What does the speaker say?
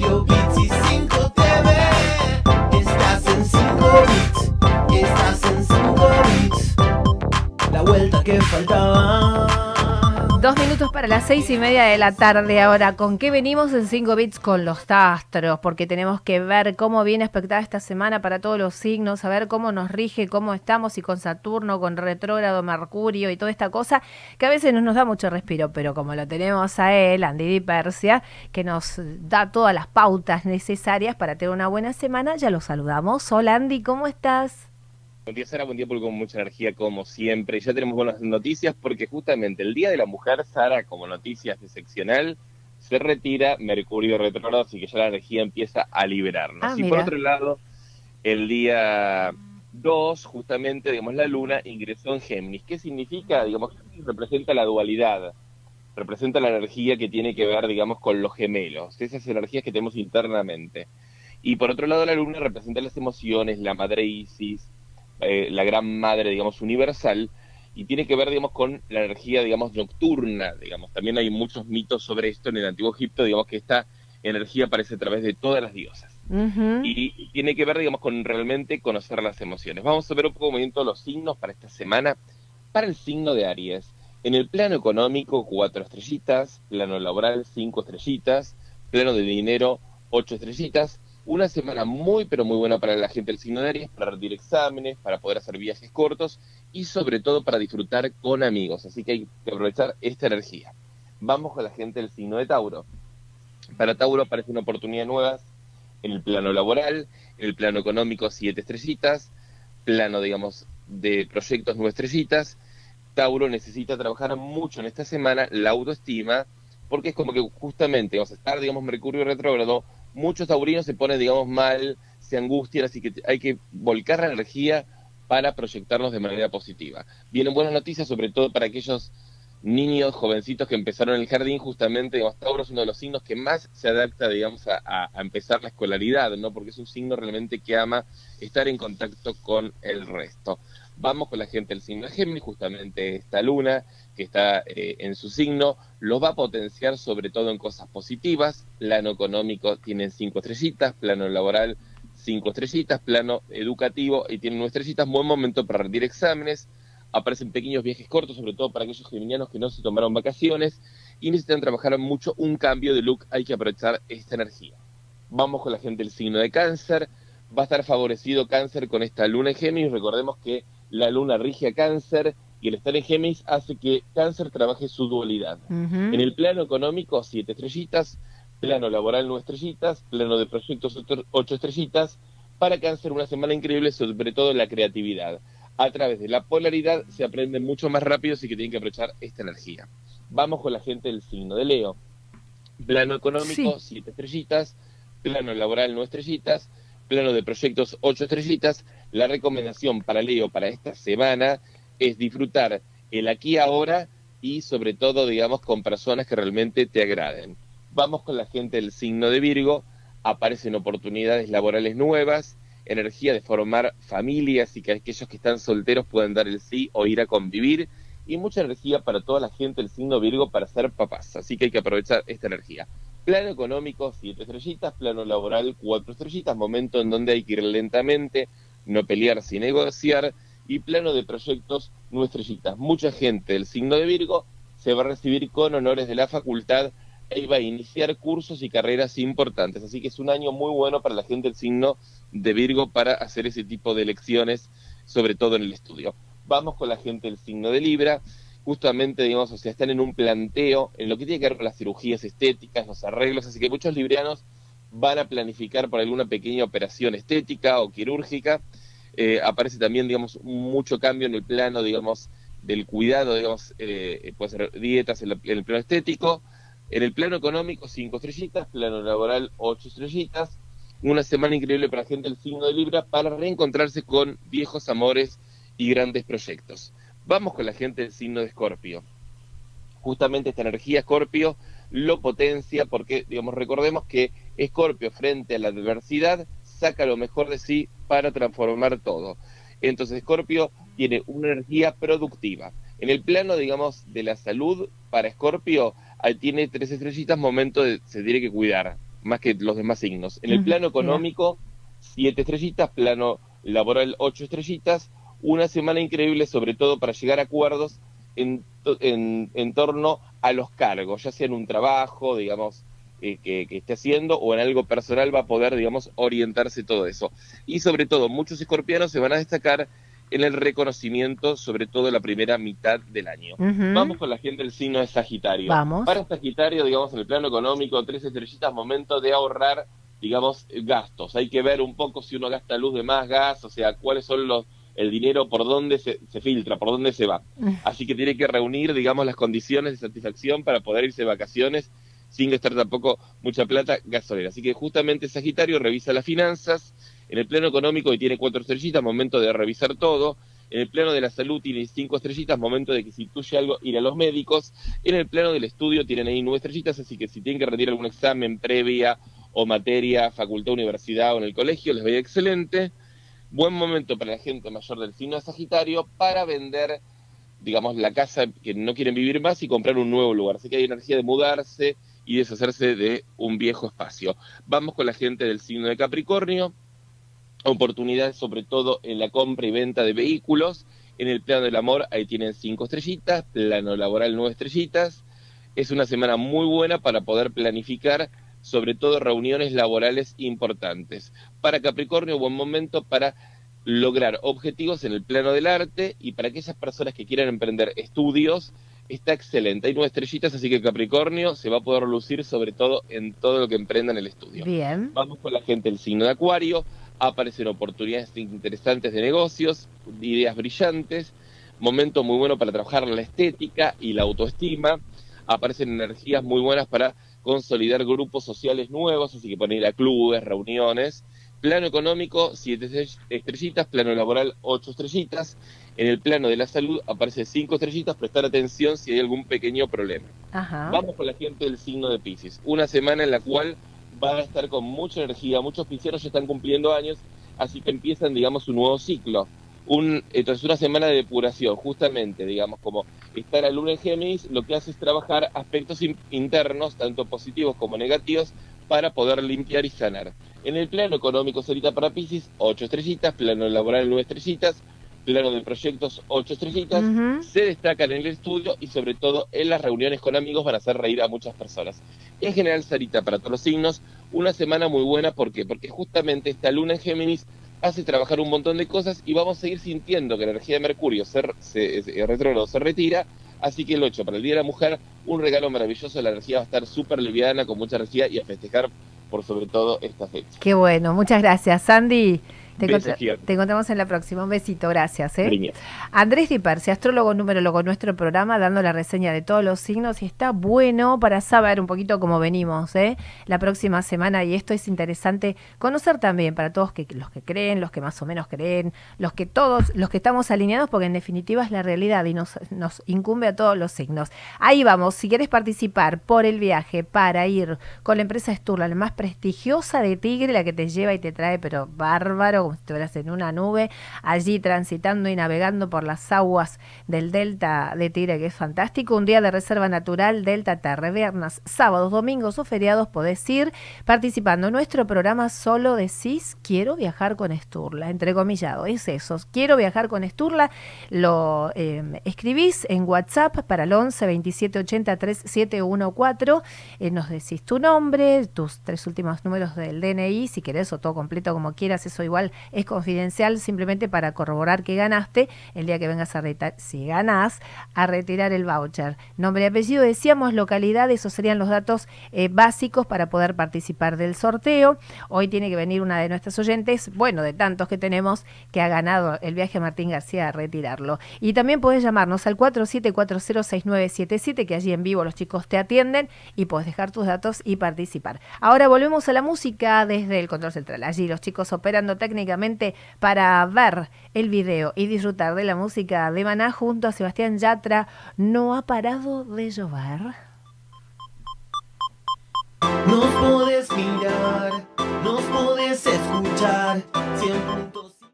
Radio Bits y 5 TV. Estás en 5 bits, estás en 5 bits. La vuelta que faltaba. Dos minutos para las seis y media de la tarde. Ahora, ¿con qué venimos en 5 bits con los astros? Porque tenemos que ver cómo viene expectada esta semana para todos los signos, a ver cómo nos rige, cómo estamos y con Saturno, con retrógrado, Mercurio y toda esta cosa que a veces no nos da mucho respiro, pero como lo tenemos a él, Andy Di Persia, que nos da todas las pautas necesarias para tener una buena semana, ya lo saludamos. Hola Andy, ¿cómo estás? Buen día, Sara. Buen día, porque con mucha energía, como siempre. Ya tenemos buenas noticias, porque justamente el Día de la Mujer, Sara, como noticias de seccional, se retira Mercurio retrógrado, así que ya la energía empieza a liberarnos. Ah, y por otro lado, el día 2, justamente, digamos, la Luna ingresó en Géminis. ¿Qué significa? Digamos, representa la dualidad, representa la energía que tiene que ver, digamos, con los gemelos, esas energías que tenemos internamente. Y por otro lado, la Luna representa las emociones, la madre Isis, eh, la gran madre, digamos, universal, y tiene que ver, digamos, con la energía, digamos, nocturna, digamos. También hay muchos mitos sobre esto en el Antiguo Egipto, digamos, que esta energía aparece a través de todas las diosas. Y, y tiene que ver, digamos, con realmente conocer las emociones. Vamos a ver un poco todos los signos para esta semana. Para el signo de Aries, en el plano económico, cuatro estrellitas, plano laboral, cinco estrellitas, plano de dinero, ocho estrellitas. Una semana muy, pero muy buena para la gente del signo de Aries, para rendir exámenes, para poder hacer viajes cortos y sobre todo para disfrutar con amigos. Así que hay que aprovechar esta energía. Vamos con la gente del signo de Tauro. Para Tauro aparece una oportunidad nueva en el plano laboral, en el plano económico, siete estrellitas, plano, digamos, de proyectos, nueve estrellitas. Tauro necesita trabajar mucho en esta semana la autoestima, porque es como que justamente, vamos a estar, digamos, Mercurio retrógrado, muchos taurinos se ponen, digamos, mal, se angustian, así que hay que volcar la energía para proyectarnos de manera positiva. Vienen buenas noticias, sobre todo para aquellos niños, jovencitos que empezaron el jardín, justamente, digamos, Tauro es uno de los signos que más se adapta, digamos, a, empezar la escolaridad, ¿no? Porque es un signo realmente que ama estar en contacto con el resto. Vamos con la gente del signo de Géminis, justamente esta luna que está eh, en su signo, los va a potenciar sobre todo en cosas positivas, plano económico tienen cinco estrellitas, plano laboral cinco estrellitas, plano educativo y tienen nueve estrellitas, buen momento para rendir exámenes, aparecen pequeños viajes cortos, sobre todo para aquellos geminianos que no se tomaron vacaciones y necesitan trabajar mucho un cambio de look, hay que aprovechar esta energía. Vamos con la gente del signo de cáncer, va a estar favorecido cáncer con esta luna en Géminis, recordemos que la luna rige a cáncer y el estar en Géminis hace que cáncer trabaje su dualidad. En el plano económico, siete estrellitas, plano laboral, nueve estrellitas, plano de proyectos, ocho estrellitas. Para cáncer, una semana increíble, sobre todo en la creatividad. A través de la polaridad se aprende mucho más rápido, así que tienen que aprovechar esta energía. Vamos con la gente del signo de Leo. Plano económico, siete estrellitas, plano laboral, nueve estrellitas, plano de proyectos, ocho estrellitas. La recomendación para Leo para esta semana es disfrutar el aquí ahora y sobre todo, digamos, con personas que realmente te agraden. Vamos con la gente del signo de Virgo, aparecen oportunidades laborales nuevas, energía de formar familias y que aquellos que están solteros pueden dar el sí o ir a convivir. Y mucha energía para toda la gente del signo Virgo para ser papás, así que hay que aprovechar esta energía. Plano económico, siete estrellitas, plano laboral, cuatro estrellitas, momento en donde hay que ir lentamente, no pelear sin negociar, y plano de proyectos, nueve estrellitas. Mucha gente del signo de Virgo se va a recibir con honores de la facultad e va a iniciar cursos y carreras importantes. Así que es un año muy bueno para la gente del signo de Virgo para hacer ese tipo de lecciones, sobre todo en el estudio. Vamos con la gente del signo de Libra. Justamente, digamos, o sea, están en un planteo en lo que tiene que ver con las cirugías estéticas, los arreglos, así que muchos librianos van a planificar por alguna pequeña operación estética o quirúrgica. Eh, aparece también, digamos, mucho cambio en el plano, digamos, del cuidado, digamos, eh, puede ser dietas en, la- en el plano estético. En el plano económico, cinco estrellitas, plano laboral, ocho estrellitas. Una semana increíble para gente del signo de Libra para reencontrarse con viejos amores y grandes proyectos. Vamos con la gente del signo de Escorpio. Justamente esta energía Escorpio lo potencia porque, digamos, recordemos que Escorpio frente a la adversidad saca lo mejor de sí para transformar todo. Entonces Escorpio tiene una energía productiva. En el plano, digamos, de la salud, para Escorpio tiene tres estrellitas, momento de se tiene que cuidar. más que los demás signos. En el plano económico, siete estrellitas, plano laboral, ocho estrellitas, una semana increíble, sobre todo para llegar a acuerdos en, en, en torno a los cargos, ya sea en un trabajo, digamos, eh, que, que esté haciendo o en algo personal va a poder, digamos, orientarse todo eso. Y sobre todo, muchos escorpianos se van a destacar en el reconocimiento, sobre todo en la primera mitad del año. Vamos con la gente del signo de Sagitario. Vamos. Para Sagitario, digamos, en el plano económico, tres estrellitas, momento de ahorrar, digamos, gastos. Hay que ver un poco si uno gasta luz de más gas, o sea, cuáles son los el dinero por dónde se, se filtra, por dónde se va. Mm. Así que tiene que reunir, digamos, las condiciones de satisfacción para poder irse de vacaciones sin gastar tampoco mucha plata gasolera. Así que justamente Sagitario revisa las finanzas, en el plano económico y tiene cuatro estrellitas, momento de revisar todo, en el plano de la salud tiene cinco estrellitas, momento de que si intuye algo, ir a los médicos, en el plano del estudio tienen ahí nueve estrellitas, así que si tienen que rendir algún examen previa o materia, facultad, universidad o en el colegio, les va a ir excelente. Buen momento para la gente mayor del signo de Sagitario para vender, digamos, la casa que no quieren vivir más y comprar un nuevo lugar. Así que hay energía de mudarse y deshacerse de un viejo espacio. Vamos con la gente del signo de Capricornio. Oportunidades sobre todo en la compra y venta de vehículos. En el plano del amor ahí tienen cinco estrellitas, plano laboral nueve estrellitas. Es una semana muy buena para poder planificar sobre todo reuniones laborales importantes. Para Capricornio, buen momento para lograr objetivos en el plano del arte y para aquellas personas que quieran emprender estudios, está excelente. Hay nueve estrellitas, así que Capricornio se va a poder lucir sobre todo en todo lo que emprenda en el estudio. Bien. Vamos con la gente del signo de Acuario, aparecen oportunidades interesantes de negocios, ideas brillantes, momento muy bueno para trabajar la estética y la autoestima, aparecen energías muy buenas para consolidar grupos sociales nuevos, así que pueden ir a clubes, reuniones. Plano económico, siete estrell- estrellitas, plano laboral, ocho estrellitas. En el plano de la salud aparece cinco estrellitas, prestar atención si hay algún pequeño problema. Ajá. Vamos con la gente del signo de Pisces. Una semana en la cual va a estar con mucha energía. Muchos pisceros ya están cumpliendo años, así que empiezan, digamos, un nuevo ciclo. Un, entonces, una semana de depuración, justamente, digamos, como estar a luna en Géminis, lo que hace es trabajar aspectos in- internos, tanto positivos como negativos, para poder limpiar y sanar. En el plano económico, ahorita para Pisces, ocho estrellitas, plano laboral, nueve estrellitas, plano de proyectos, ocho estrellitas, Ujú. se destacan en el estudio y sobre todo en las reuniones con amigos van a hacer reír a muchas personas. En general, Sarita, para todos los signos, una semana muy buena, ¿por qué? Porque justamente esta luna en Géminis hace trabajar un montón de cosas y vamos a seguir sintiendo que la energía de Mercurio se, se, se- retrógrado se retira, así que el 8 para el Día de la Mujer, un regalo maravilloso, la energía va a estar súper liviana, con mucha energía y a festejar por sobre todo esta fecha. Qué bueno. Muchas gracias, Sandy. Te, Beso encontra- gigante. te encontramos en la próxima. Un besito. Gracias. ¿eh? Cariño. Andrés Di Persi, astrólogo numerólogo nuestro programa, dando la reseña de todos los signos y está bueno para saber un poquito cómo venimos ¿eh? la próxima semana y esto es interesante conocer también para todos que, los que creen, los que más o menos creen, los que todos, los que estamos alineados porque en definitiva es la realidad y nos, nos incumbe a todos los signos. Ahí vamos, si quieres participar por el viaje para ir con la empresa Sturla, la más prestigiosa de Tigre, la que te lleva y te trae pero bárbaro, como si estuvieras en una nube, allí transitando y navegando por las aguas del delta de Tigre, que es fantástico. Un día de reserva natural, Delta Terre, viernes, sábados, domingos o feriados podés ir participando nuestro programa. Solo decís, quiero viajar con Sturla, entrecomillado, es eso, quiero viajar con Sturla. Lo eh, escribís en WhatsApp para el 11 27 80 3714. Eh, nos decís tu nombre, tus tres últimos números del DNI, si querés, o todo completo como quieras, eso igual es confidencial, simplemente para corroborar que ganaste el día que vengas a retirar, si ganás, a retirar el voucher. Nombre y apellido, decíamos, localidad, esos serían los datos eh, básicos para poder participar del sorteo. Hoy tiene que venir una de nuestras oyentes, bueno, de tantos que tenemos, que ha ganado el viaje Martín García a retirarlo. Y también podés llamarnos al 47406977, que allí en vivo los chicos te atienden y podés dejar tus datos y participar. Ahora volvemos a la música desde el control central. Allí los chicos operando técnicamente para ver el video y disfrutar de la música de Maná junto a Sebastián Yatra. No ha parado de llover. Nos podés mirar, nos podés escuchar, 100.9